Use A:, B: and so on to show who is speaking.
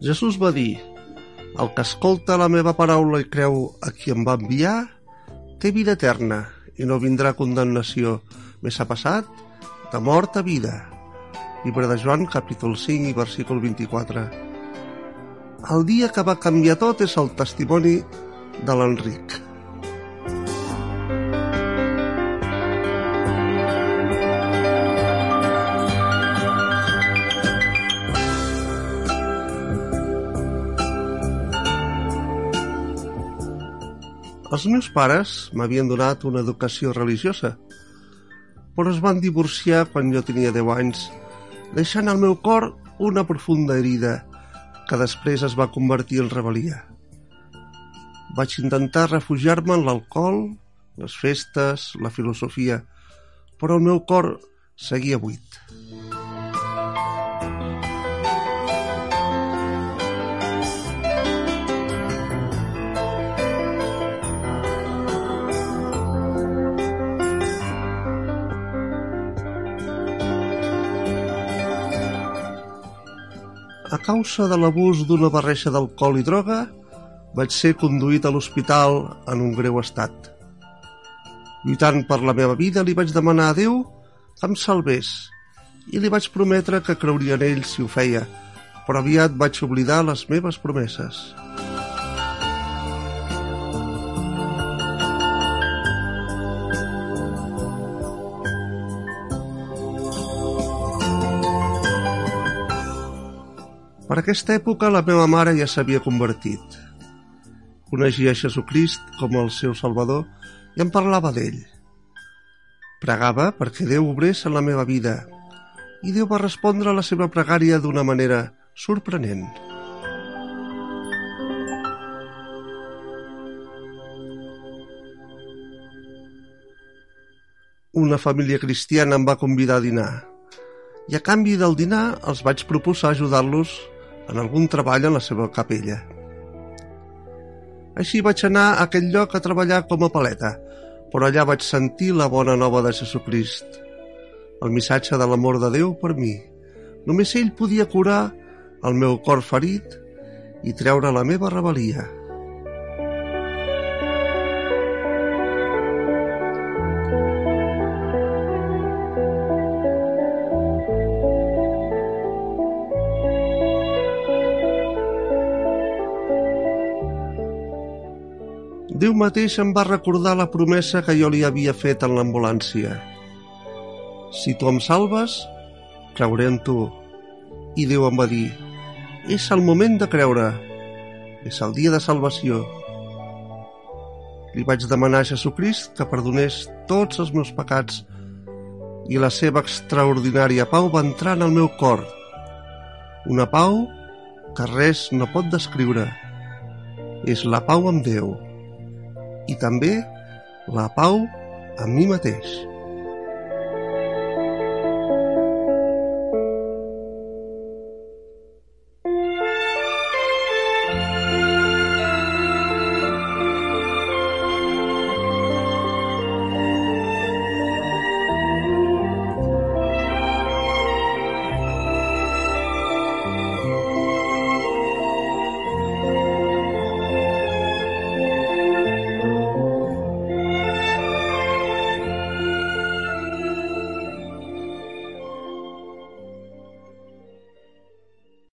A: Jesús va dir, el que escolta la meva paraula i creu a qui em va enviar, té vida eterna i no vindrà condemnació. Més ha passat de mort a vida. Llibre de Joan, capítol 5 i versícul 24. El dia que va canviar tot és el testimoni de l'Enric. Els meus pares m'havien donat una educació religiosa, però es van divorciar quan jo tenia 10 anys, deixant al meu cor una profunda herida que després es va convertir en rebel·lia. Vaig intentar refugiar-me en l'alcohol, les festes, la filosofia, però el meu cor seguia buit. A causa de l'abús d'una barreja d'alcohol i droga, vaig ser conduït a l'hospital en un greu estat. Lluitant per la meva vida, li vaig demanar a Déu que em salvés i li vaig prometre que creuria en ell si ho feia, però aviat vaig oblidar les meves promeses. Per aquesta època la meva mare ja s'havia convertit. Coneixia Jesucrist com el seu salvador i em parlava d'ell. Pregava perquè Déu obrés en la meva vida i Déu va respondre a la seva pregària d'una manera sorprenent. Una família cristiana em va convidar a dinar i a canvi del dinar els vaig proposar ajudar-los en algun treball en la seva capella. Així vaig anar a aquell lloc a treballar com a paleta, però allà vaig sentir la bona nova de Jesucrist, el missatge de l'amor de Déu per mi. Només ell podia curar el meu cor ferit i treure la meva rebel·lia. Déu mateix em va recordar la promesa que jo li havia fet en l'ambulància. Si tu em salves, creuré en tu. I Déu em va dir, és el moment de creure, és el dia de salvació. Li vaig demanar a Jesucrist que perdonés tots els meus pecats i la seva extraordinària pau va entrar en el meu cor. Una pau que res no pot descriure. És la pau amb Déu i també la pau amb mi mateix.